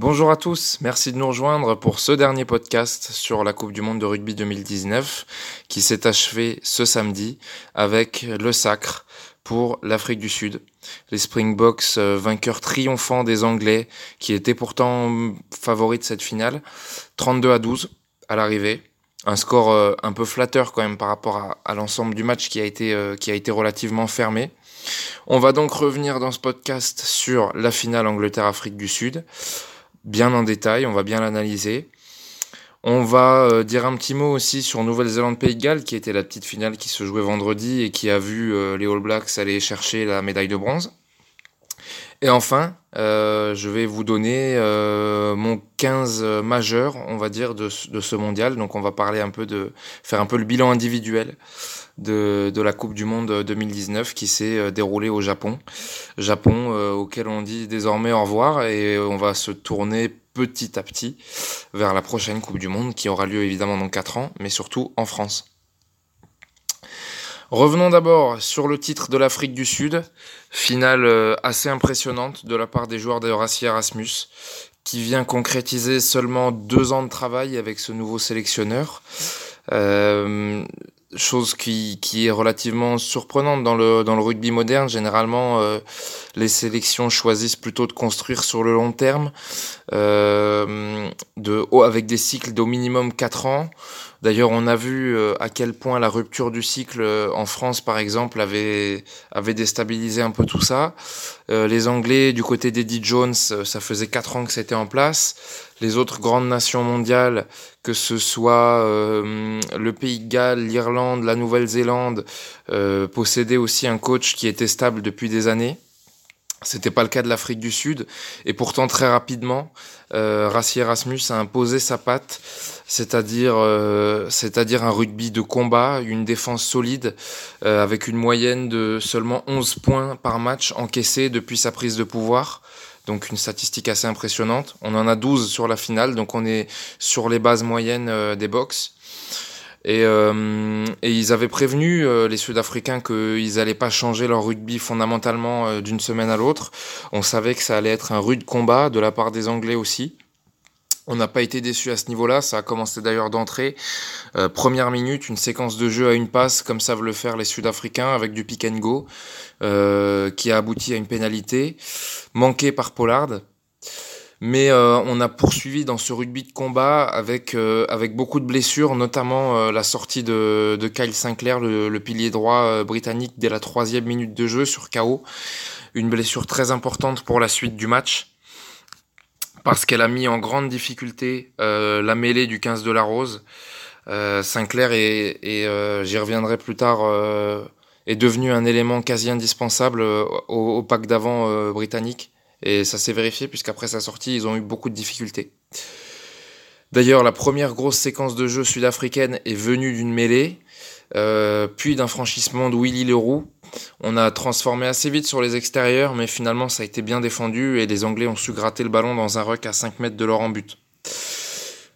Bonjour à tous, merci de nous rejoindre pour ce dernier podcast sur la Coupe du Monde de rugby 2019 qui s'est achevé ce samedi avec le sacre pour l'Afrique du Sud. Les Springboks euh, vainqueurs triomphants des Anglais qui étaient pourtant favoris de cette finale, 32 à 12 à l'arrivée. Un score euh, un peu flatteur quand même par rapport à, l'ensemble du match qui a été, euh, qui a été relativement fermé. On va donc revenir dans ce podcast sur la finale Angleterre-Afrique du Sud bien en détail, on va bien l'analyser. On va euh, dire un petit mot aussi sur Nouvelle-Zélande-Pays de Galles, qui était la petite finale qui se jouait vendredi et qui a vu euh, les All Blacks aller chercher la médaille de bronze. Et enfin, euh, je vais vous donner mon 15 majeur, on va dire, de, de, ce mondial. Donc on va parler un peu de faire un peu le bilan individuel de, la Coupe du Monde 2019 qui s'est déroulée au Japon. Japon auquel on dit désormais au revoir et on va se tourner petit à petit vers la prochaine Coupe du Monde qui aura lieu évidemment dans 4 ans, mais surtout en France. Revenons d'abord sur le titre de l'Afrique du Sud, finale euh, assez impressionnante de la part des joueurs de Rassi Erasmus, qui vient concrétiser seulement deux ans de travail avec ce nouveau sélectionneur. Euh, chose qui, qui est relativement surprenante dans le, dans le rugby moderne. Généralement, euh, les sélections choisissent plutôt de construire sur le long terme, euh, de, avec des cycles d'au minimum 4 ans. D'ailleurs, on a vu euh, à quel point la rupture du cycle euh, en France, par exemple, avait, déstabilisé un peu tout ça. Les Anglais, du côté d'Eddie Jones, ça faisait quatre ans que c'était en place. Les autres grandes nations mondiales, que ce soit le Pays de Galles, l'Irlande, la Nouvelle-Zélande, possédaient aussi un coach qui était stable depuis des années. C'était pas le cas de l'Afrique du Sud, et pourtant très rapidement, euh, Rassi Erasmus a imposé sa patte, c'est-à-dire, euh, un rugby de combat, une défense solide, euh, avec une moyenne de seulement 11 points par match encaissés depuis sa prise de pouvoir. Donc une statistique assez impressionnante. On en a 12 sur la finale, donc on est sur les bases moyennes euh, des box. Et, euh, et, ils avaient prévenu euh, les Sud-Africains qu'ils n'allaient pas changer leur rugby fondamentalement euh, d'une semaine à l'autre. On savait que ça allait être un rude combat de la part des Anglais aussi. On n'a pas été déçus à ce niveau-là, ça a commencé d'ailleurs d'entrée. première minute, une séquence de jeu à une passe, comme savent le faire les Sud-Africains, avec du pick and go, qui a abouti à une pénalité, manquée par Pollard. Mais euh, on a poursuivi dans ce rugby de combat avec, euh, avec beaucoup de blessures, notamment euh, la sortie de, de Kyle Sinclair, le, le pilier droit britannique, dès la troisième minute de jeu sur KO. Une blessure très importante pour la suite du match, parce qu'elle a mis en grande difficulté la mêlée du 15 de la Rose. Sinclair, et, et j'y reviendrai plus tard, est devenu un élément quasi indispensable au, au pack d'avant britannique et ça s'est vérifié puisqu'après sa sortie, ils ont eu beaucoup de difficultés. D'ailleurs, la première grosse séquence de jeu sud-africaine est venue d'une mêlée, euh, puis d'un franchissement de Willy Leroux. On a transformé assez vite sur les extérieurs, mais finalement ça a été bien défendu et les Anglais ont su gratter le ballon dans un ruck à 5 mètres de leur en but.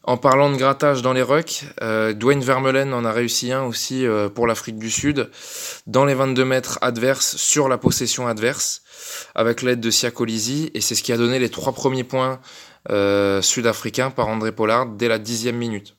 En parlant de grattage dans les rucks, euh, Dwayne Vermeulen en a réussi un aussi euh, pour l'Afrique du Sud, dans les 22 mètres adverses, sur la possession adverse, avec l'aide de Siakolisi, et c'est ce qui a donné les trois premiers points euh, sud-africains par André Pollard dès la dixième minute.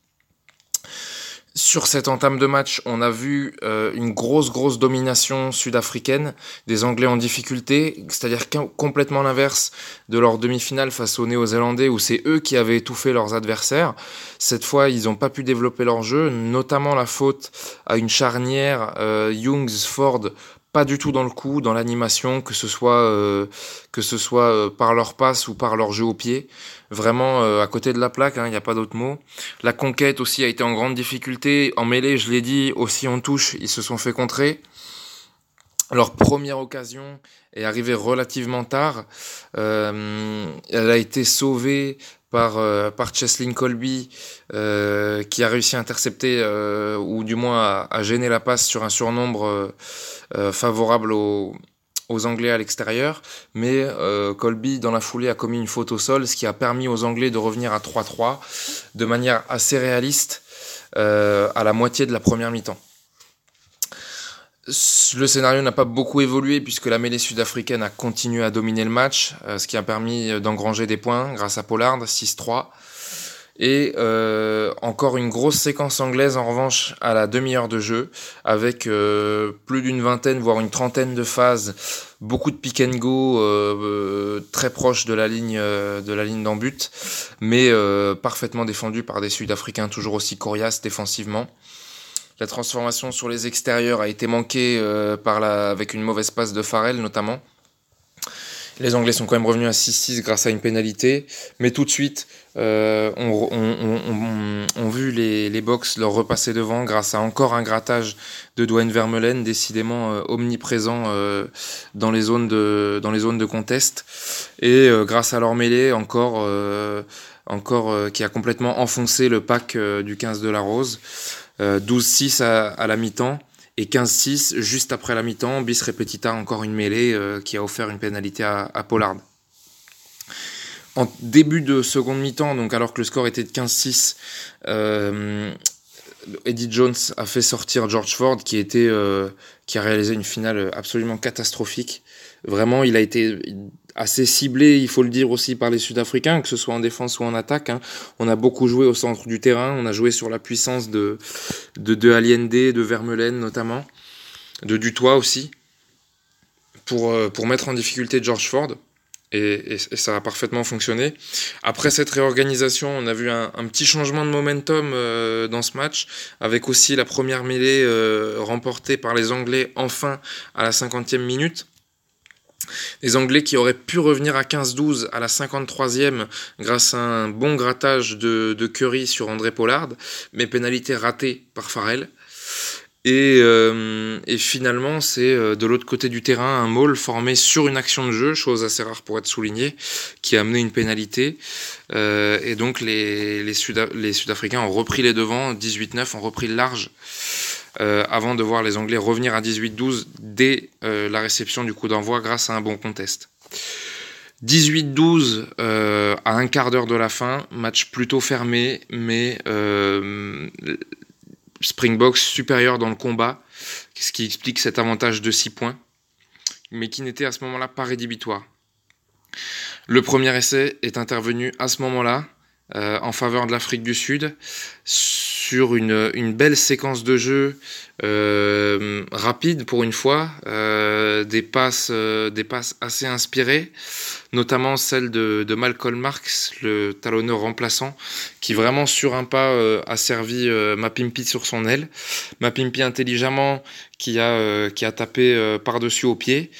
Sur cette entame de match, on a vu euh, une grosse, grosse domination sud-africaine, des Anglais en difficulté, c'est-à-dire complètement l'inverse de leur demi-finale face aux Néo-Zélandais où c'est eux qui avaient étouffé leurs adversaires. Cette fois, ils n'ont pas pu développer leur jeu, notamment la faute à une charnière euh, Youngs-Ford pas du tout dans le coup, dans l'animation, que ce soit euh, que ce soit euh, par leur passe ou par leur jeu au pied. Vraiment euh, à côté de la plaque, il hein, n'y a pas d'autre mot. La conquête aussi a été en grande difficulté. En mêlée, je l'ai dit, aussi en touche, ils se sont fait contrer. Leur première occasion est arrivée relativement tard. elle a été sauvée par, par Cheslin Colby, qui a réussi à intercepter, ou du moins à, gêner la passe sur un surnombre euh, favorable aux, Anglais à l'extérieur, mais euh, Colby dans la foulée a commis une faute au sol, ce qui a permis aux Anglais de revenir à 3-3 de manière assez réaliste euh, à la moitié de la première mi-temps. Le scénario n'a pas beaucoup évolué puisque la mêlée sud-africaine a continué à dominer le match, ce qui a permis d'engranger des points grâce à Pollard, 6-3. Et euh, encore une grosse séquence anglaise en revanche à la demi-heure de jeu, avec euh, plus d'une vingtaine, voire une trentaine de phases, beaucoup de pick and go euh, très proches de la ligne de la ligne d'en mais parfaitement défendu par des Sud-Africains toujours aussi coriaces défensivement. La transformation sur les extérieurs a été manquée par la, avec une mauvaise passe de Farrell notamment. Les Anglais sont quand même revenus à 6-6 grâce à une pénalité, mais tout de suite, euh, on, vu les, les box leur repasser devant grâce à encore un grattage de Dwayne Vermeulen, décidément euh, omniprésent euh, dans, les zones de, dans les zones de contest, et grâce à leur mêlée encore, encore qui a complètement enfoncé le pack du 15 de la Rose. 12-6 à, à la mi-temps. Et 15-6, juste après la mi-temps, bis repetita, encore une mêlée euh, qui a offert une pénalité à, Pollard. En début de seconde mi-temps, donc alors que le score était de 15-6, euh, Eddie Jones a fait sortir George Ford qui était euh, qui a réalisé une finale absolument catastrophique. Vraiment, il a été assez ciblé, il faut le dire aussi par les Sud-Africains, que ce soit en défense ou en attaque. Hein. On a beaucoup joué au centre du terrain, on a joué sur la puissance de de, de de Vermeulen notamment, de Dutoit aussi, pour, euh, mettre en difficulté George Ford et, ça a parfaitement fonctionné. Après cette réorganisation, on a vu un, petit changement de momentum euh, dans ce match, avec aussi la première mêlée euh, remportée par les Anglais enfin à la 50e minute. Les Anglais qui auraient pu revenir à 15-12 à la 53e grâce à un bon grattage de, Curry sur André Pollard, mais pénalité ratée par Farrell. Et, euh, finalement, c'est euh, de l'autre côté du terrain un maul formé sur une action de jeu, chose assez rare pour être soulignée, qui a amené une pénalité. Euh, et donc les, les, Sud les Sud-Africains ont repris les devants, 18-9, ont repris le large, avant de voir les Anglais revenir à 18-12 dès euh, la réception du coup d'envoi grâce à un bon contest. 18-12 à un quart d'heure de la fin, match plutôt fermé, mais Springboks supérieur dans le combat, ce qui explique cet avantage de 6 points, mais qui n'était à ce moment-là pas rédhibitoire. Le premier essai est intervenu à ce moment-là euh, en faveur de l'Afrique du Sud une, une, belle séquence de jeu euh, rapide pour une fois, euh, des, passes, des passes assez inspirées, notamment celle de, Malcolm Marx, le talonneur remplaçant, qui vraiment sur un pas a servi Mapimpi sur son aile. Mapimpi intelligemment qui a, euh, qui a tapé euh, par-dessus au pied.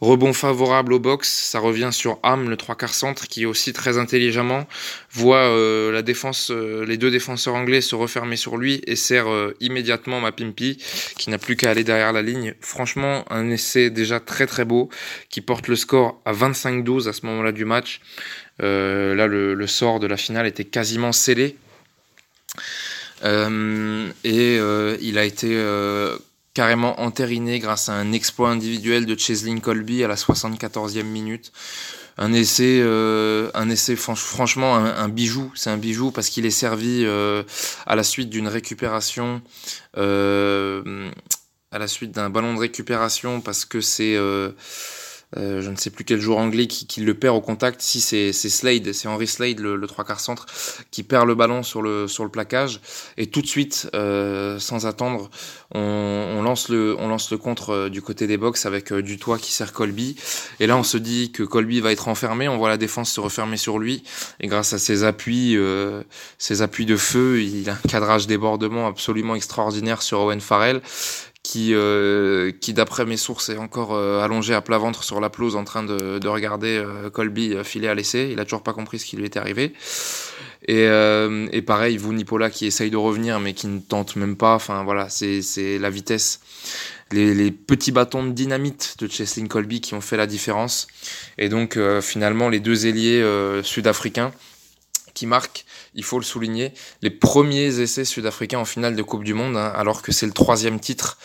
Rebond favorable au box, ça revient sur Ham, le trois quarts centre, qui aussi très intelligemment voit euh, la défense, les deux défenseurs anglais se refermer sur lui et sert immédiatement Mapimpi, qui n'a plus qu'à aller derrière la ligne. Franchement, un essai déjà très très beau, qui porte le score à 25-12 à ce moment-là du match. là, le, sort de la finale était quasiment scellé. et il a été carrément entériné grâce à un exploit individuel de Cheslin Colby à la 74e minute. Un essai, euh, un essai franchement un, bijou. C'est un bijou parce qu'il est servi euh, à la suite d'une récupération, euh, à la suite d'un ballon de récupération parce que c'est euh, je ne sais plus quel joueur anglais qui, le perd au contact. Si c'est Slade, c'est Henry Slade, le, le trois quarts centre, qui perd le ballon sur le sur le plaquage. Et tout de suite, euh, sans attendre, on, on, lance le on lance le contre euh, du côté des box avec euh, du toit qui sert Colby. Et là, on se dit que Colby va être enfermé. On voit la défense se refermer sur lui. Et grâce à ses appuis, ses appuis de feu, il a un cadrage débordement absolument extraordinaire sur Owen Farrell qui, euh, qui d'après mes sources est encore euh, allongé à plat ventre sur la pelouse en train de, de regarder euh, Colby filer à l'essai. Il a toujours pas compris ce qui lui était arrivé. Et, et pareil, vous Nipola qui essaye de revenir mais qui ne tente même pas. Enfin voilà, c'est la vitesse, les, les, petits bâtons de dynamite de Cheslin Colby qui ont fait la différence. Et donc finalement les deux ailiers sud-africains qui marque, il faut le souligner, les premiers essais sud-africains en finale de Coupe du Monde, hein, alors que c'est le troisième titre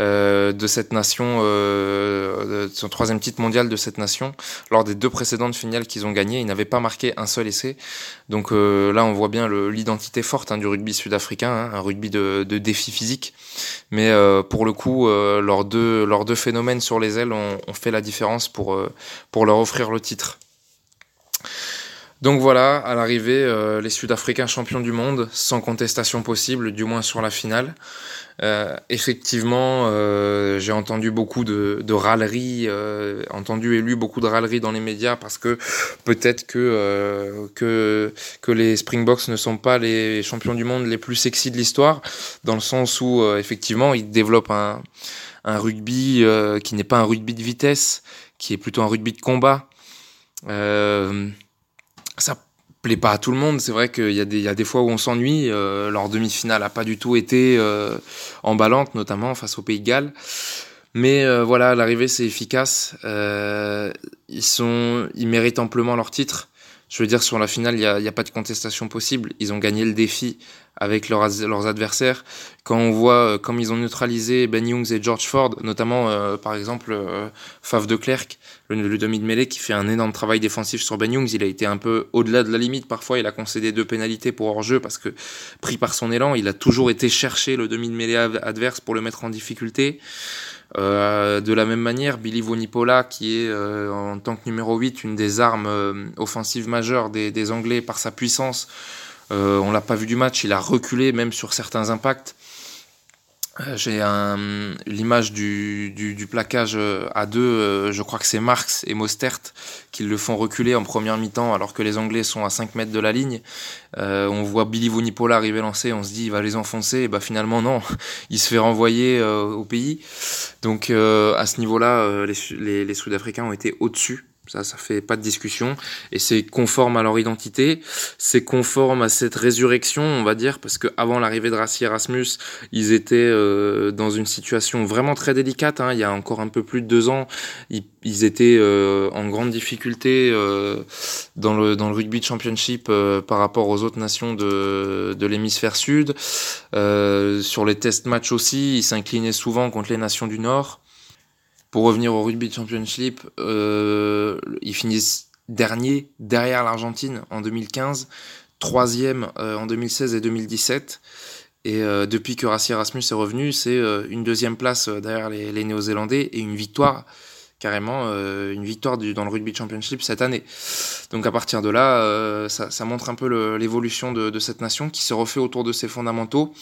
euh, de cette nation, euh, son troisième titre mondial de cette nation. Lors des deux précédentes finales qu'ils ont gagnées, ils n'avaient pas marqué un seul essai. Donc euh, là, on voit bien l'identité forte hein, du rugby sud-africain, hein, un rugby de, de, défi physique. Mais euh, pour le coup, euh, leurs, deux, leurs deux phénomènes sur les ailes ont, ont fait la différence pour, pour leur offrir le titre. Donc voilà, à l'arrivée, euh, les Sud-Africains champions du monde, sans contestation possible, du moins sur la finale. Euh, effectivement, euh, j'ai entendu beaucoup de, de râleries, entendu et lu beaucoup de râleries dans les médias parce que peut-être que, que, que les Springboks ne sont pas les champions du monde les plus sexy de l'histoire, dans le sens où effectivement ils développent un, un rugby qui n'est pas un rugby de vitesse, qui est plutôt un rugby de combat. Euh, ça plaît pas à tout le monde. C'est vrai qu'il y, a des, y a des fois où on s'ennuie. Euh, leur demi-finale a pas du tout été euh, emballante, notamment face au Pays de Galles. Mais euh, voilà, l'arrivée c'est efficace. Euh, ils sont, ils méritent amplement leur titre. Je veux dire, sur la finale, il n'y a, pas de contestation possible. Ils ont gagné le défi avec leurs, adversaires. Quand on voit euh, comme ils ont neutralisé Ben Youngs et George Ford, notamment euh, par exemple euh, Faf de Klerk, le, le, demi de mêlée qui fait un énorme travail défensif sur Ben Youngs, il a été un peu au-delà de la limite parfois, il a concédé deux pénalités pour hors-jeu parce que pris par son élan, il a toujours été chercher le demi de mêlée adverse pour le mettre en difficulté. Euh, de la même manière, Billy Vonipola, qui est euh, en tant que numéro 8 une des armes euh, offensives majeures des, des, Anglais par sa puissance, euh, on l'a pas vu du match, il a reculé même sur certains impacts. Euh, j'ai l'image du, du, du, plaquage à deux, je crois que c'est Marx et Mostert qui le font reculer en première mi-temps alors que les Anglais sont à 5 mètres de la ligne. Euh, on voit Billy Vunipola arriver lancer, on se dit il va les enfoncer, et bah finalement non, il se fait renvoyer euh, au pays. Donc euh, à ce niveau-là, les, les, les Sud-Africains ont été au-dessus ça, ça fait pas de discussion. Et c'est conforme à leur identité. C'est conforme à cette résurrection, on va dire, parce que avant l'arrivée de Rassi Erasmus, ils étaient euh, dans une situation vraiment très délicate. Hein. Il y a encore un peu plus de deux ans, ils, étaient euh, en grande difficulté euh, dans, le, dans le rugby championship euh, par rapport aux autres nations de, de l'hémisphère sud. Euh, sur les test matchs aussi, ils s'inclinaient souvent contre les nations du Nord. Pour revenir au rugby championship, euh, ils finissent dernier derrière l'Argentine en 2015, troisième euh, en 2016 et 2017. Et euh, depuis que Rassi Erasmus est revenu, c'est une deuxième place derrière les, Néo-Zélandais et une victoire, carrément une victoire dans le rugby championship cette année. Donc à partir de là, ça, montre un peu l'évolution de, cette nation qui se refait autour de ses fondamentaux.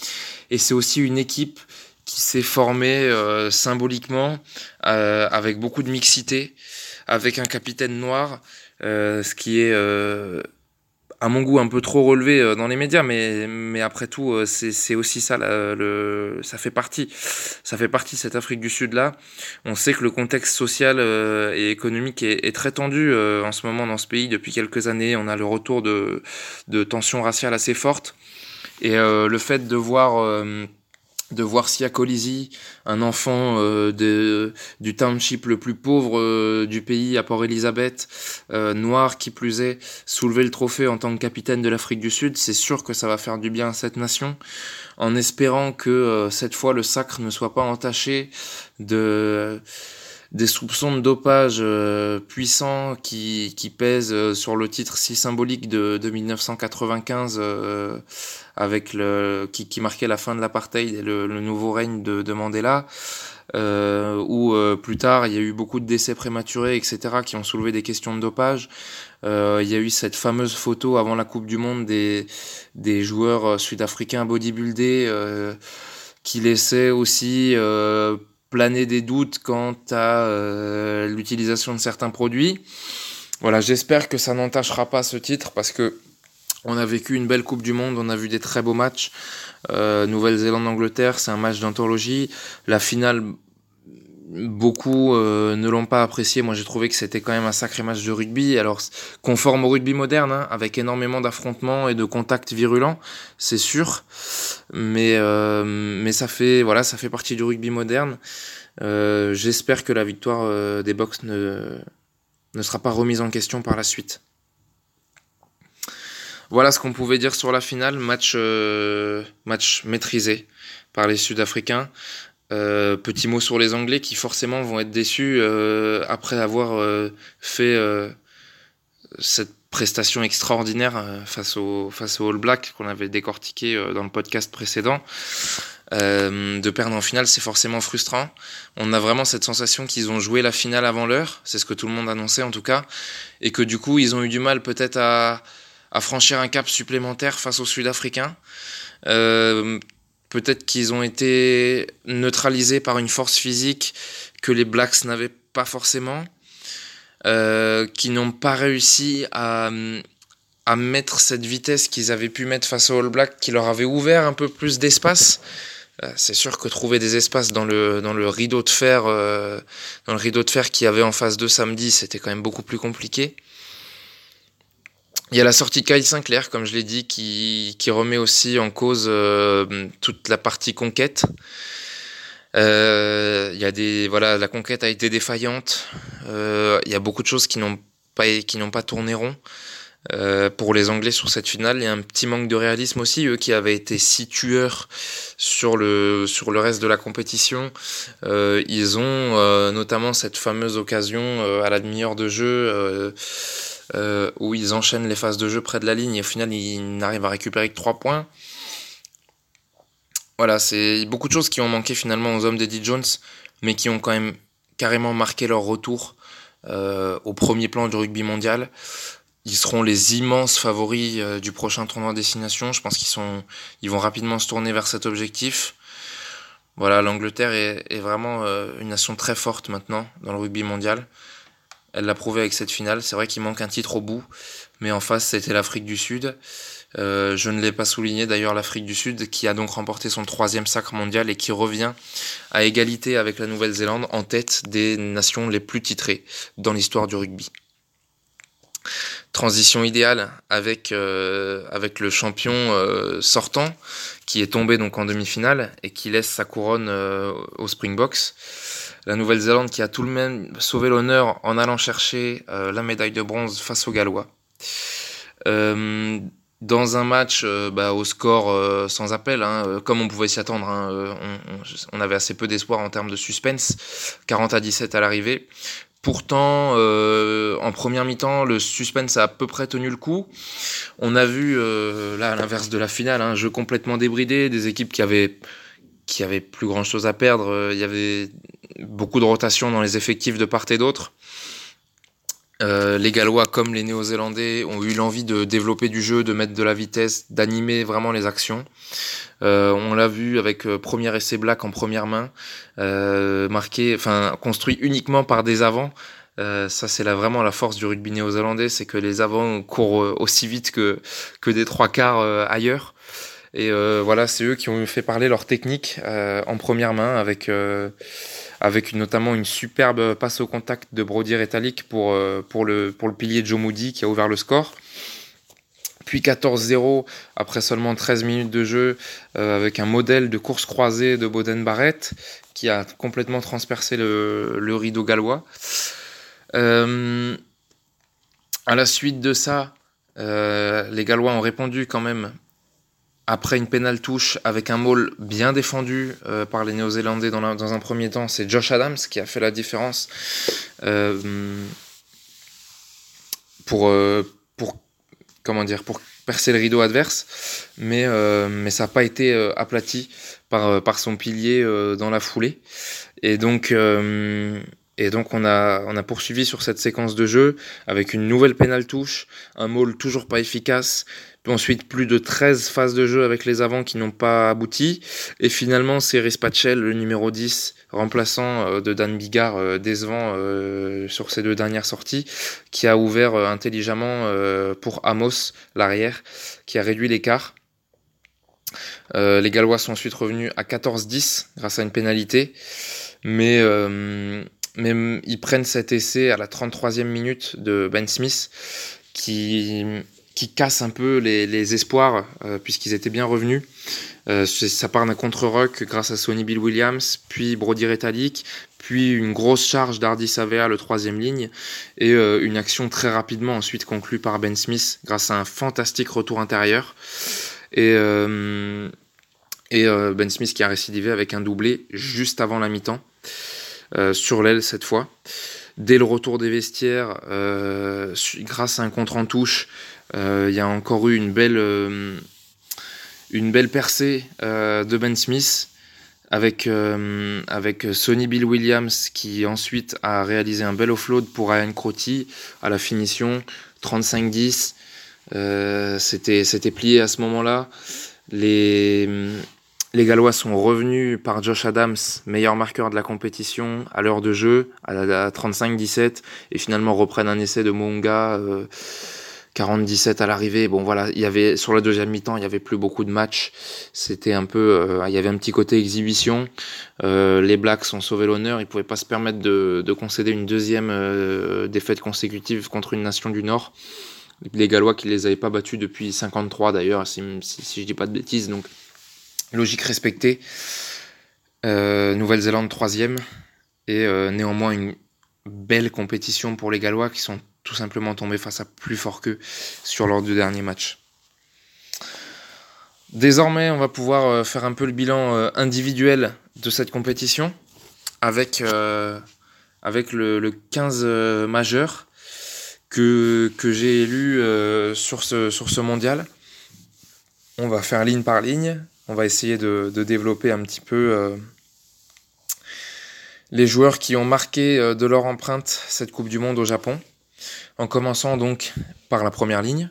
Et c'est aussi une équipe qui s'est formé euh, symboliquement euh, avec beaucoup de mixité, avec un capitaine noir, euh, ce qui est euh, à mon goût un peu trop relevé euh, dans les médias, mais, mais après tout euh, c'est aussi ça, le, ça fait partie, ça fait partie de cette Afrique du Sud là. On sait que le contexte social et économique est, est très tendu en ce moment dans ce pays depuis quelques années. On a le retour de, de tensions raciales assez fortes et le fait de voir de voir Sia Colisi, un enfant euh, du township le plus pauvre euh, du pays à Port-Elizabeth, euh, noir qui plus est, soulever le trophée en tant que capitaine de l'Afrique du Sud, c'est sûr que ça va faire du bien à cette nation, en espérant que cette fois le sacre ne soit pas entaché de des soupçons de dopage euh, puissants qui, qui pèsent euh, sur le titre si symbolique de, de 1995 euh, avec le qui, qui marquait la fin de l'apartheid et le, le, nouveau règne de, de Mandela euh, où euh, plus tard il y a eu beaucoup de décès prématurés etc qui ont soulevé des questions de dopage. Euh, il y a eu cette fameuse photo avant la Coupe du Monde des, des joueurs sud-africains bodybuildés qui laissaient aussi planer des doutes quant à euh, l'utilisation de certains produits. Voilà, j'espère que ça n'entachera pas ce titre parce que on a vécu une belle Coupe du Monde, on a vu des très beaux matchs. Euh, Nouvelle-Zélande-Angleterre, c'est un match d'anthologie. La finale, beaucoup euh, ne l'ont pas apprécié. Moi, j'ai trouvé que c'était quand même un sacré match de rugby. Alors, conforme au rugby moderne, hein, avec énormément d'affrontements et de contacts virulents, c'est sûr. Mais, euh, ça fait, voilà, ça fait partie du rugby moderne. Euh, J'espère que la victoire des Box ne, sera pas remise en question par la suite. Voilà ce qu'on pouvait dire sur la finale. Match maîtrisé par les Sud-Africains. Euh, petit mot sur les Anglais qui forcément vont être déçus euh, après avoir euh, fait cette prestation extraordinaire face au face au All Black qu'on avait décortiqué dans le podcast précédent. De perdre en finale, c'est forcément frustrant. On a vraiment cette sensation qu'ils ont joué la finale avant l'heure, c'est ce que tout le monde annonçait en tout cas, et que du coup ils ont eu du mal peut-être à, franchir un cap supplémentaire face aux Sud-Africains. Peut-être qu'ils ont été neutralisés par une force physique que les Blacks n'avaient pas forcément, euh, qui n'ont pas réussi à, à mettre cette vitesse qu'ils avaient pu mettre face aux All Blacks, qui leur avait ouvert un peu plus d'espace. Euh, c'est sûr que trouver des espaces dans le, dans le rideau de fer, euh, dans le rideau de fer qu'il y avait en face de samedi, c'était quand même beaucoup plus compliqué. Il y a la sortie Kyle Sinclair, comme je l'ai dit, qui, qui remet aussi en cause euh, toute la partie conquête. Euh, il y a des voilà, la conquête a été défaillante. Euh, il y a beaucoup de choses qui n'ont pas qui n'ont pas tourné rond. Euh, pour les Anglais sur cette finale, il y a un petit manque de réalisme aussi, eux qui avaient été six tueurs sur le, sur le reste de la compétition. Euh, ils ont euh, notamment cette fameuse occasion à la demi-heure de jeu euh, où ils enchaînent les phases de jeu près de la ligne et au final ils n'arrivent à récupérer que 3 points. Voilà, c'est beaucoup de choses qui ont manqué finalement aux hommes d'Eddie Jones, mais qui ont quand même carrément marqué leur retour euh, au premier plan du rugby mondial. Ils seront les immenses favoris euh, du prochain tournoi destination. Je pense qu'ils sont, ils vont rapidement se tourner vers cet objectif. Voilà, l'Angleterre est, vraiment une nation très forte maintenant dans le rugby mondial. Elle l'a prouvé avec cette finale. C'est vrai qu'il manque un titre au bout, mais en face, c'était l'Afrique du Sud. Euh, je ne l'ai pas souligné d'ailleurs, l'Afrique du Sud qui a donc remporté son troisième sacre mondial et qui revient à égalité avec la Nouvelle-Zélande en tête des nations les plus titrées dans l'histoire du rugby. Transition idéale avec, euh, avec le champion euh, sortant qui est tombé donc en demi-finale et qui laisse sa couronne euh, au Springboks. La Nouvelle-Zélande qui a tout de même sauvé l'honneur en allant chercher euh, la médaille de bronze face aux Gallois. Euh, dans un match euh, bah, au score sans appel, hein, comme on pouvait s'y attendre, hein, on, avait assez peu d'espoir en termes de suspense, 40 à 17 à l'arrivée. Pourtant, euh, en première mi-temps, le suspense a à peu près tenu le coup. On a vu, là, à l'inverse de la finale, un jeu complètement débridé, des équipes qui avaient, qui avaient plus grand-chose à perdre. Il y avait beaucoup de rotation dans les effectifs de part et d'autre. Euh, les Gallois comme les Néo-Zélandais ont eu l'envie de développer du jeu, de mettre de la vitesse, d'animer vraiment les actions. Euh, on l'a vu avec euh, premier essai black en première main, euh, marqué, construit uniquement par des avants. Euh, ça c'est vraiment la force du rugby néo-zélandais, c'est que les avants courent aussi vite que des trois quarts ailleurs. Et voilà, c'est eux qui ont fait parler leur technique en première main avec avec notamment une superbe passe au contact de Brody Retallick pour, euh, pour, le, pour le pilier Joe Moody qui a ouvert le score. Puis 14-0 après seulement 13 minutes de jeu euh, avec un modèle de course croisée de Boden Barrett qui a complètement transpercé le, le rideau gallois. Euh, à la suite de ça, euh, les Gallois ont répondu quand même après une pénale touche avec un maul bien défendu euh, par les Néo-Zélandais dans, un premier temps, c'est Josh Adams qui a fait la différence euh, pour, euh, pour, comment dire, pour percer le rideau adverse, mais, mais ça n'a pas été aplati par, par son pilier dans la foulée. Et donc, et donc on a, on a poursuivi sur cette séquence de jeu avec une nouvelle pénale touche, un maul toujours pas efficace, Ensuite, plus de 13 phases de jeu avec les avants qui n'ont pas abouti. Et finalement, c'est Rispatchel, le numéro 10, remplaçant euh, de Dan Bigard, euh, décevant euh, sur ces deux dernières sorties, qui a ouvert euh, intelligemment euh, pour Amos, l'arrière, qui a réduit l'écart. Euh, les Gallois sont ensuite revenus à 14-10 grâce à une pénalité. Mais, mais ils prennent cet essai à la 33e minute de Ben Smith qui qui casse un peu les, espoirs, puisqu'ils étaient bien revenus. ça part d'un contre-rock grâce à Sonny Bill Williams, puis Brody Retallick, puis une grosse charge d'Hardy Savea, le troisième ligne, et une action très rapidement ensuite conclue par Ben Smith grâce à un fantastique retour intérieur. Et, et Ben Smith qui a récidivé avec un doublé juste avant la mi-temps. Euh, sur l'aile cette fois. Dès le retour des vestiaires, euh, grâce à un contre en touche, euh, il y a encore eu une belle, percée de Ben Smith avec, avec Sonny Bill Williams qui ensuite a réalisé un bel offload pour Ryan Crotty à la finition 35-10. C'était plié à ce moment-là. Les, les Gallois sont revenus par Josh Adams, meilleur marqueur de la compétition, à l'heure de jeu, à, 35-17, et finalement reprennent un essai de Monga, 40-17 à l'arrivée. Bon voilà, il y avait sur la deuxième mi-temps, il y avait plus beaucoup de matchs. C'était un peu, euh, il y avait un petit côté exhibition. Euh, les Blacks ont sauvé l'honneur, ils pouvaient pas se permettre de, concéder une deuxième euh, défaite consécutive contre une nation du Nord. Les Gallois qui les avaient pas battus depuis 53 d'ailleurs, si, si, si je dis pas de bêtises, donc logique respectée. Euh, Nouvelle-Zélande troisième et euh, néanmoins une belle compétition pour les Gallois qui sont tout simplement tombés face à plus fort qu'eux sur leurs deux derniers matchs. Désormais, on va pouvoir euh, faire un peu le bilan individuel de cette compétition avec, le, 15 majeur que, j'ai élu sur ce mondial. On va faire ligne par ligne on va essayer de, développer un petit peu euh, les joueurs qui ont marqué euh, de leur empreinte cette Coupe du Monde au Japon. En commençant donc par la première ligne.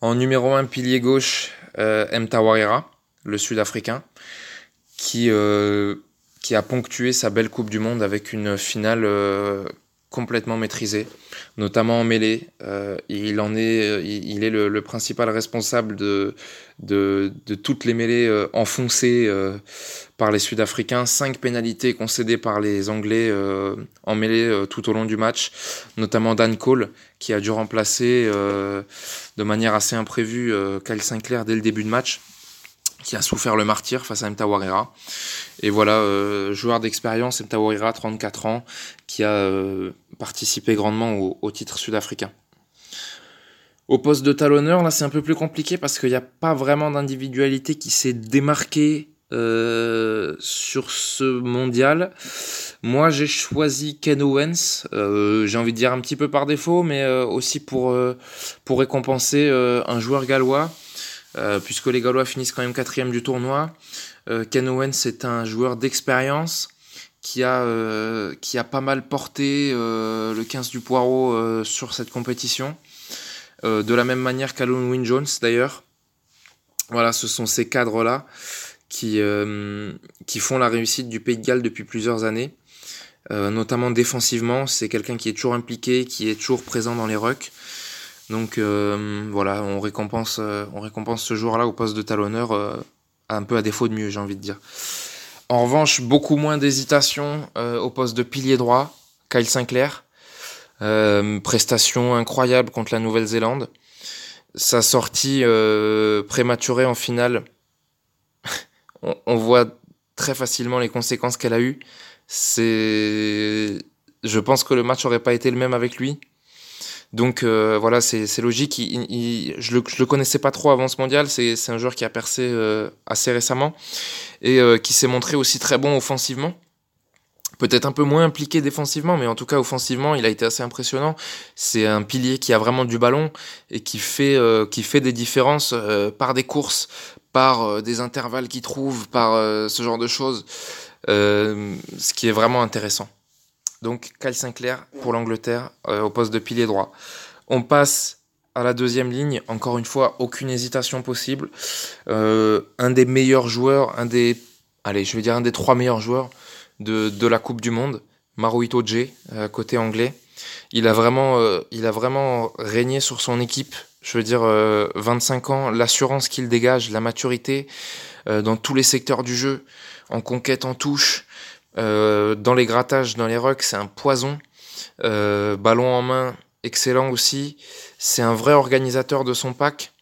En numéro 1, pilier gauche, euh, M. Le Sud-Africain, qui a ponctué sa belle Coupe du Monde avec une finale complètement maîtrisé, notamment en mêlée. Euh, il en est, est le, principal responsable de, de, toutes les mêlées euh, enfoncées euh, par les Sud-Africains. Cinq pénalités concédées par les Anglais en mêlée tout au long du match, notamment Dan Cole qui a dû remplacer de manière assez imprévue Kyle Sinclair dès le début de match qui a souffert le martyr face à Mtawarira. Et voilà, euh, joueur d'expérience, Mtawarira, 34 ans, qui a euh, participé grandement au, titre sud-africain. Au poste de talonneur, là c'est un peu plus compliqué parce qu'il n'y a pas vraiment d'individualité qui s'est démarquée euh, sur ce mondial. Moi j'ai choisi Ken Owens, j'ai envie de dire un petit peu par défaut, mais aussi pour récompenser un joueur gallois euh, puisque les Gallois finissent quand même quatrième du tournoi. Euh, Ken Owens c'est un joueur d'expérience qui a, euh, pas mal porté le 15 du poireau sur cette compétition. de la même manière qu'Alon Wynne Jones d'ailleurs. Voilà, ce sont ces cadres-là qui, qui font la réussite du Pays de Galles depuis plusieurs années. notamment défensivement, c'est quelqu'un qui est toujours impliqué, qui est toujours présent dans les rucks. Donc euh, voilà, on récompense, euh, on récompense ce joueur-là au poste de talonneur euh, un peu à défaut de mieux, j'ai envie de dire. En revanche, beaucoup moins d'hésitation au poste de pilier droit, Kyle Sinclair. prestation incroyable contre la Nouvelle-Zélande. Sa sortie prématurée en finale, on, voit très facilement les conséquences qu'elle a eues. C'est, je pense que le match n'aurait pas été le même avec lui. Donc euh, voilà, c'est logique. je, le, le connaissais pas trop avant ce mondial. C'est un joueur qui a percé euh, assez récemment et euh, qui s'est montré aussi très bon offensivement. Peut-être un peu moins impliqué défensivement, mais en tout cas offensivement, il a été assez impressionnant. C'est un pilier qui a vraiment du ballon et qui fait, qui fait des différences par des courses, par des intervalles qu'il trouve, par ce genre de choses. ce qui est vraiment intéressant. Donc Kyle Sinclair pour l'Angleterre euh, au poste de pilier droit. On passe à la deuxième ligne, encore une fois, aucune hésitation possible. Euh, un des meilleurs joueurs, un des, allez, je trois meilleurs joueurs de, la Coupe du Monde, Maruito J, euh, côté anglais. Il a vraiment, il a vraiment régné sur son équipe. Je veux dire, 25 ans, l'assurance qu'il dégage, la maturité dans tous les secteurs du jeu, en conquête, en touche, dans les grattages, dans les rucks, c'est un poison. Euh, ballon en main, excellent aussi. C'est un vrai organisateur de son pack.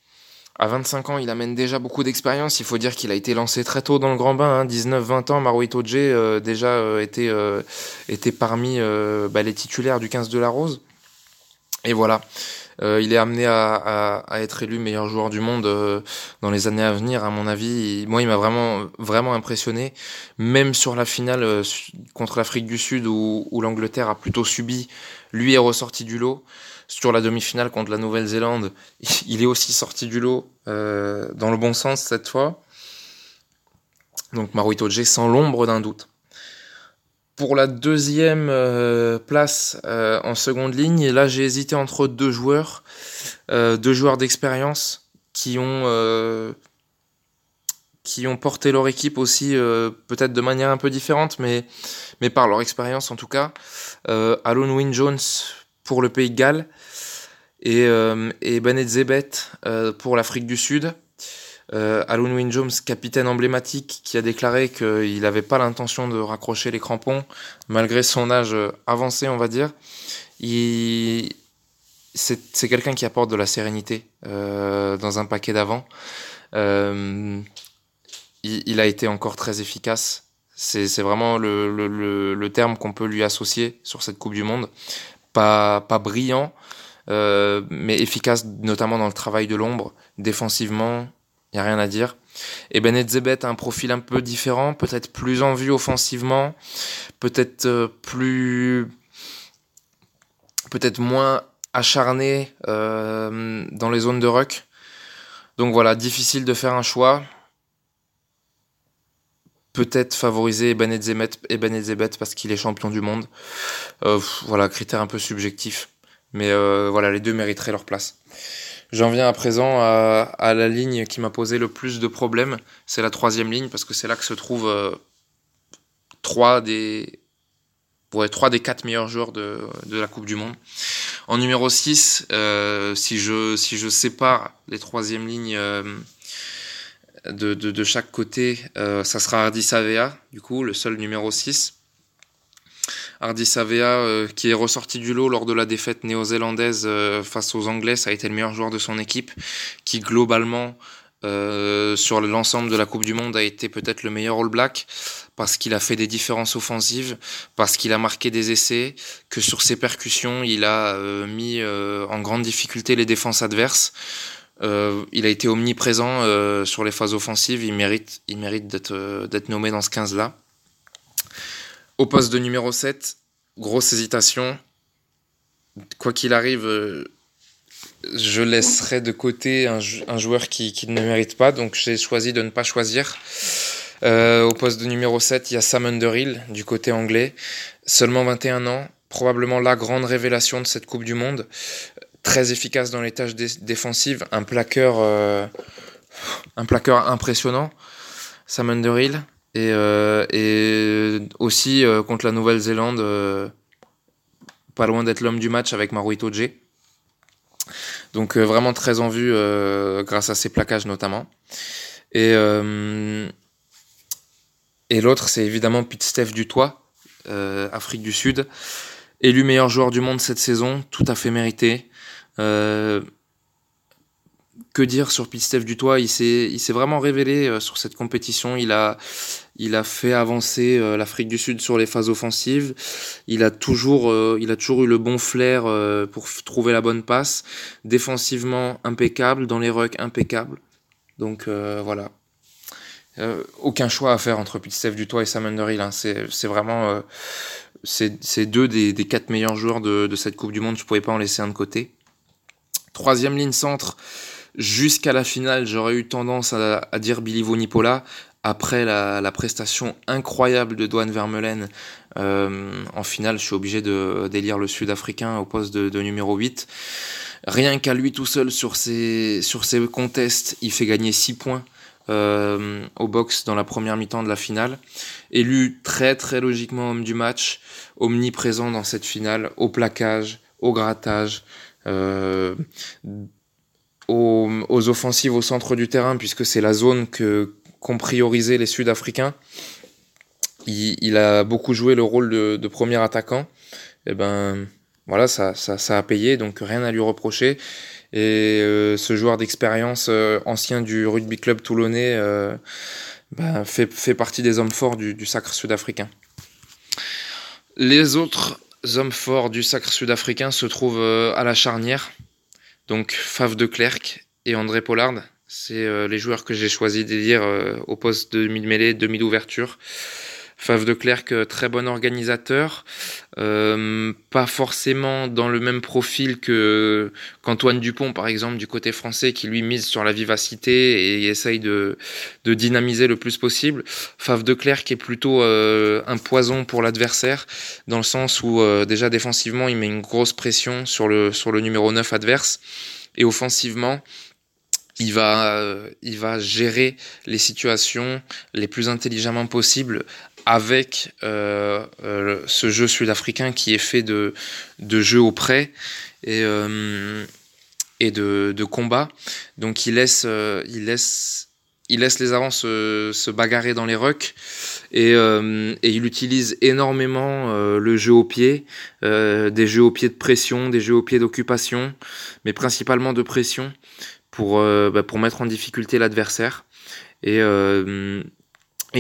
À 25 ans, il amène déjà beaucoup d'expérience. Il faut dire qu'il a été lancé très tôt dans le grand bain. 19-20 hein. ans, Maruito J euh, déjà euh, était, euh, était parmi bah, les titulaires du 15 de la Rose. Et voilà. Il est amené à, être élu meilleur joueur du monde dans les années à venir, à mon avis. moi, il m'a vraiment, vraiment impressionné. Même sur la finale contre l'Afrique du Sud, où, l'Angleterre a plutôt subi, lui est ressorti du lot sur la demi-finale contre la Nouvelle-Zélande, il est aussi sorti du lot euh, dans le bon sens cette fois. Donc Maruito J sans l'ombre d'un doute. Pour la deuxième euh, place euh, en seconde ligne, là j'ai hésité entre deux joueurs, deux joueurs d'expérience qui ont qui ont porté leur équipe aussi peut-être de manière un peu différente, mais mais par leur expérience en tout cas. Alon Wynne Jones pour le Pays de Galles et, euh, et Benet Zebet euh, pour l'Afrique du Sud. Euh, Alun Wynne Jones, capitaine emblématique, qui a déclaré qu'il n'avait pas l'intention de raccrocher les crampons, malgré son âge avancé, on va dire. C'est quelqu'un qui apporte de la sérénité euh, dans un paquet d'avant. Euh, il, il, a été encore très efficace. C'est vraiment le, le, terme qu'on peut lui associer sur cette Coupe du Monde pas, pas brillant, euh, mais efficace notamment dans le travail de l'ombre. Défensivement, il n'y a rien à dire. Et Zebet a un profil un peu différent, peut-être plus en vue offensivement, peut-être euh, plus. peut-être moins acharné euh, dans les zones de ruck. Donc voilà, difficile de faire un choix peut-être favoriser Ebenet Zebet parce qu'il est champion du monde. Euh, voilà, critère un peu subjectif. Mais euh, voilà, les deux mériteraient leur place. J'en viens à présent à, la ligne qui m'a posé le plus de problèmes. C'est la troisième ligne parce que c'est là que se trouvent euh, trois des trois des quatre meilleurs joueurs de, de, la Coupe du Monde. En numéro 6, si, je, si je sépare les troisièmes lignes de, de, de chaque côté, euh, ça sera Hardy Savea, du coup, le seul numéro 6. Hardy Savea, euh, qui est ressorti du lot lors de la défaite néo-zélandaise euh, face aux Anglais, ça a été le meilleur joueur de son équipe, qui globalement, sur l'ensemble de la Coupe du Monde, a été peut-être le meilleur All Black, parce qu'il a fait des différences offensives, parce qu'il a marqué des essais, que sur ses percussions, il a mis en grande difficulté les défenses adverses. Euh, il a été omniprésent euh, sur les phases offensives. Il mérite, d'être, euh, d'être nommé dans ce 15-là. Au poste de numéro 7, grosse hésitation. Quoi qu'il arrive, je laisserai de côté un, joueur qui, ne mérite pas. Donc j'ai choisi de ne pas choisir. au poste de numéro 7, il y a Sam Underhill du côté anglais. Seulement 21 ans. Probablement la grande révélation de cette Coupe du Monde très efficace dans les tâches défensives, un plaqueur, euh, un plaqueur impressionnant, Sam Underhill, et, euh, et aussi euh, contre la Nouvelle-Zélande, pas loin d'être l'homme du match avec Maruito J. Donc vraiment très en vue grâce à ses plaquages notamment. Et, et l'autre, c'est évidemment Pete Steph Dutoit, Afrique du Sud, élu meilleur joueur du monde cette saison, tout à fait mérité. Euh, que dire sur Pete du Toit Il s'est, il s'est vraiment révélé euh, sur cette compétition. Il a, il a fait avancer euh, l'Afrique du Sud sur les phases offensives. Il a toujours, il a toujours eu le bon flair pour trouver la bonne passe. Défensivement impeccable, dans les rucks impeccable. Donc voilà. aucun choix à faire entre Pete du Toit et Sam Underhill. Hein. C'est, c'est vraiment, c'est, deux des, des quatre meilleurs joueurs de, de cette Coupe du Monde. Je pouvais pas en laisser un de côté. Troisième ligne centre, jusqu'à la finale, j'aurais eu tendance à, dire Billy Vonipola. Après la, prestation incroyable de Douane Vermeulen euh, en finale, je suis obligé de d'élire le Sud-Africain au poste de, numéro 8. Rien qu'à lui tout seul sur ses, sur ses contests, il fait gagner 6 points euh, au box dans la première mi-temps de la finale. Élu très très logiquement homme du match, omniprésent dans cette finale, au plaquage, au grattage, euh, aux, aux, offensives au centre du terrain, puisque c'est la zone que qu'ont priorisé les Sud-Africains. Il, il, a beaucoup joué le rôle de, de premier attaquant. Et eh ben, voilà, ça, ça, ça, a payé, donc rien à lui reprocher. Et ce joueur d'expérience, ancien du rugby club toulonnais, ben, fait, fait, partie des hommes forts du, du sacre sud-africain. Les autres hommes forts du sacre sud-africain se trouvent à la charnière. Donc Fave de Klerk et André Pollard, c'est euh, les joueurs que j'ai choisi d'élire euh, au poste de demi-mêlée, demi-ouverture. Fave de Klerk, euh, très bon organisateur, pas forcément dans le même profil que qu'Antoine Dupont par exemple du côté français qui lui mise sur la vivacité et essaye de, de dynamiser le plus possible. Fave de Klerk est plutôt un poison pour l'adversaire dans le sens où déjà défensivement il met une grosse pression sur le sur le numéro 9 adverse et offensivement il va, euh, il va gérer les situations les plus intelligemment possible avec euh, euh, ce jeu sud-africain qui est fait de, de jeux au près et, et de, de combat. Donc il laisse, il laisse, il laisse les avances se, se bagarrer dans les rucks et, et il utilise énormément le jeu au pied, des jeux au pied de pression, des jeux au pied d'occupation, mais principalement de pression pour, euh, bah, pour mettre en difficulté l'adversaire. Et, euh,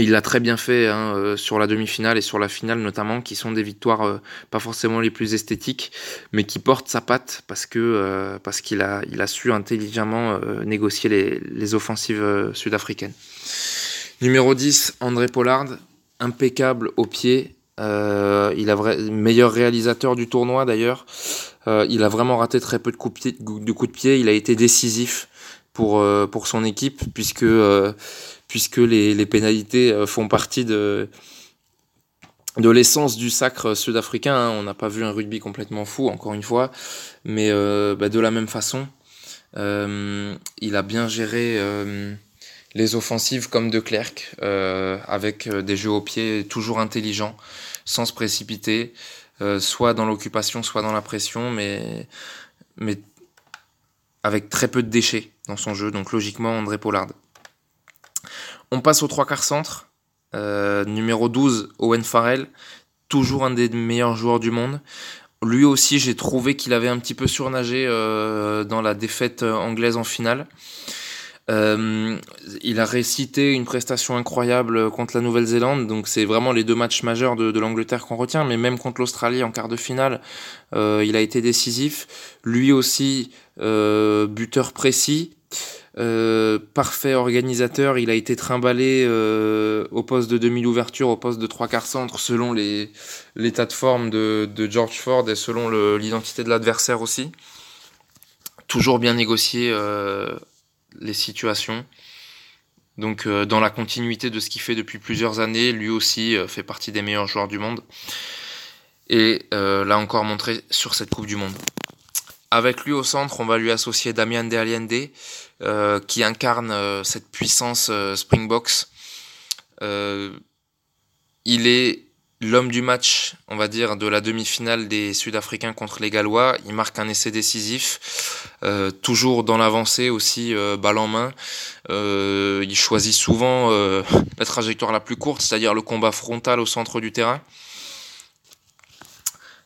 il l'a très bien fait hein, euh, sur la demi-finale et sur la finale notamment, qui sont des victoires pas forcément les plus esthétiques, mais qui portent sa patte parce que parce qu'il a il a su intelligemment négocier les, les offensives sud-africaines. Numéro 10, André Pollard, impeccable au pied. il a vrai, meilleur réalisateur du tournoi d'ailleurs. Euh, il a vraiment raté très peu de coups de, de pied. Il a été décisif pour, euh, pour son équipe puisque, euh, puisque les, les pénalités font partie de, de l'essence du sacre sud-africain. Hein. On n'a pas vu un rugby complètement fou, encore une fois, mais bah, de la même façon, il a bien géré les offensives comme de Klerk, avec des jeux au pied toujours intelligents, sans se précipiter. Euh, soit dans l'occupation, soit dans la pression, mais, mais avec très peu de déchets dans son jeu. Donc logiquement, André Pollard. On passe au trois quarts centre. Euh, numéro 12, Owen Farrell, toujours un des meilleurs joueurs du monde. Lui aussi, j'ai trouvé qu'il avait un petit peu surnagé euh, dans la défaite anglaise en finale. Euh, il a récité une prestation incroyable contre la Nouvelle-Zélande, donc c'est vraiment les deux matchs majeurs de, l'Angleterre qu'on retient, mais même contre l'Australie en quart de finale, euh, il a été décisif. Lui aussi, euh, buteur précis, euh, parfait organisateur, il a été trimballé euh, au poste de demi-ouverture, au poste de trois quarts centre, selon l'état de forme de, George Ford et selon l'identité de l'adversaire aussi. Toujours bien négocié euh, les situations. Donc dans la continuité de ce qu'il fait depuis plusieurs années, lui aussi fait partie des meilleurs joueurs du monde. Et l'a encore montré sur cette Coupe du Monde. Avec lui au centre, on va lui associer Damien De Allende, qui incarne cette puissance Springbox. il est l'homme du match, on va dire, de la demi-finale des Sud-Africains contre les Gallois. Il marque un essai décisif, euh, toujours dans l'avancée aussi, euh, balle en main. Euh, il choisit souvent la trajectoire la plus courte, c'est-à-dire le combat frontal au centre du terrain.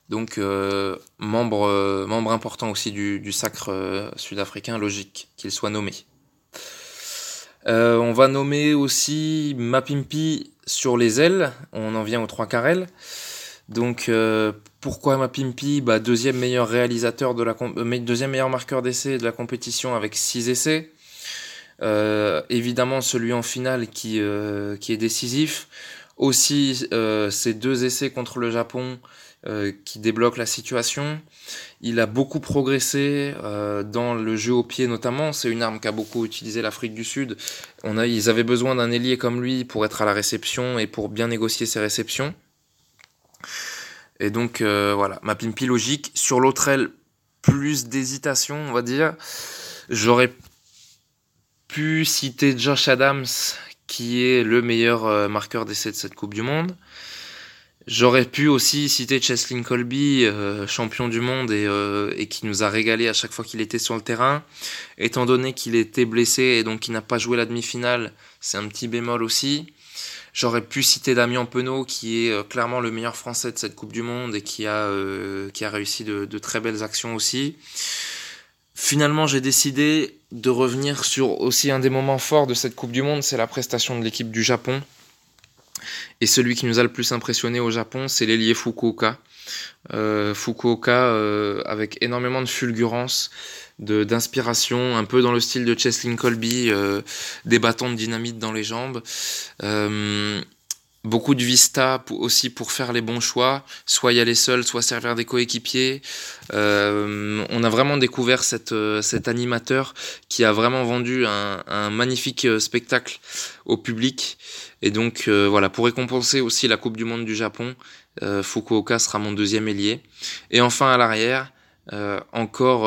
Donc, membre, membre important aussi du, sacre sud-africain, logique qu'il soit nommé. on va nommer aussi Mapimpi sur les ailes, on en vient aux trois carrels. Donc euh, pourquoi Mapimpi? Bah, Deuxième meilleur réalisateur de la euh, deuxième meilleur marqueur d'essai de la compétition avec 6 essais. Euh, évidemment celui en finale qui, qui est décisif. Aussi ces deux essais contre le Japon qui débloquent la situation. Il a beaucoup progressé euh, dans le jeu au pied notamment. C'est une arme qu'a beaucoup utilisé l'Afrique du Sud. On a, ils avaient besoin d'un ailier comme lui pour être à la réception et pour bien négocier ses réceptions. Et donc euh, voilà, ma pimpi logique. Sur l'autre aile, plus d'hésitation, on va dire. J'aurais pu citer Josh Adams, qui est le meilleur euh, marqueur d'essai de cette Coupe du Monde. J'aurais pu aussi citer Cheslin Colby, euh, champion du monde et, euh, et, qui nous a régalé à chaque fois qu'il était sur le terrain. Étant donné qu'il était blessé et donc qu'il n'a pas joué la demi-finale, c'est un petit bémol aussi. J'aurais pu citer Damien Penaud, qui est euh, clairement le meilleur français de cette Coupe du Monde et qui a, qui a réussi de, de, très belles actions aussi. Finalement, j'ai décidé de revenir sur aussi un des moments forts de cette Coupe du Monde, c'est la prestation de l'équipe du Japon. Et celui qui nous a le plus impressionné au Japon, c'est l'ailier Fukuoka. Euh, Fukuoka euh, avec énormément de fulgurance, d'inspiration, un peu dans le style de Cheslin Colby, euh, des bâtons de dynamite dans les jambes. Beaucoup de vista aussi pour faire les bons choix, soit y aller seul, soit servir des coéquipiers. On a vraiment découvert cet animateur qui a vraiment vendu un, magnifique spectacle au public. Et donc voilà, pour récompenser aussi la Coupe du Monde du Japon, Fukuoka sera mon deuxième ailier. Et enfin à l'arrière, encore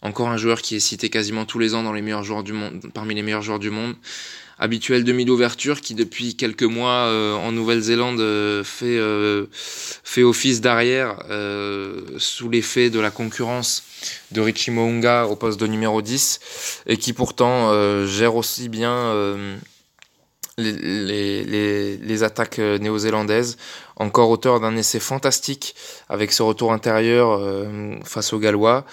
encore un joueur qui est cité quasiment tous les ans dans les meilleurs joueurs du monde, parmi les meilleurs joueurs du monde habituel demi-d'ouverture qui depuis quelques mois euh, en Nouvelle-Zélande euh, fait, euh, fait office d'arrière sous l'effet de la concurrence de Richie Mounga au poste de numéro 10 et qui pourtant gère aussi bien les, attaques néo-zélandaises, encore auteur d'un essai fantastique avec ce retour intérieur face aux Gallois.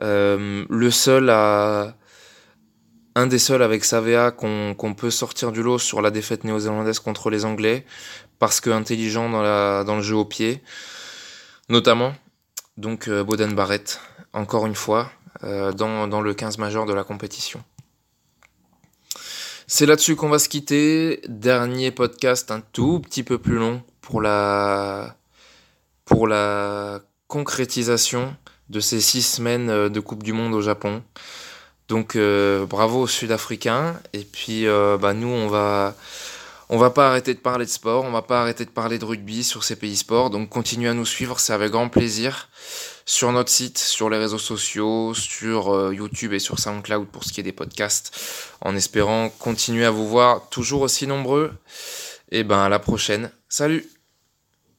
le seul un des seuls avec Savea qu'on peut sortir du lot sur la défaite néo-zélandaise contre les Anglais, parce que intelligent dans, le jeu au pied, notamment. Donc euh, Boden Barrett, encore une fois, euh, dans, dans, le 15 majeur de la compétition. C'est là-dessus qu'on va se quitter. Dernier podcast un tout petit peu plus long pour la, concrétisation de ces six semaines euh, de Coupe du Monde au Japon. Donc euh, bravo aux Sud-Africains. Et puis euh, bah, nous, on va, on va pas arrêter de parler de sport, on va pas arrêter de parler de rugby sur ces pays sports. Donc continuez à nous suivre, c'est avec grand plaisir. Sur notre site, sur les réseaux sociaux, sur euh, YouTube et sur SoundCloud pour ce qui est des podcasts. En espérant continuer à vous voir toujours aussi nombreux. Et ben à la prochaine. Salut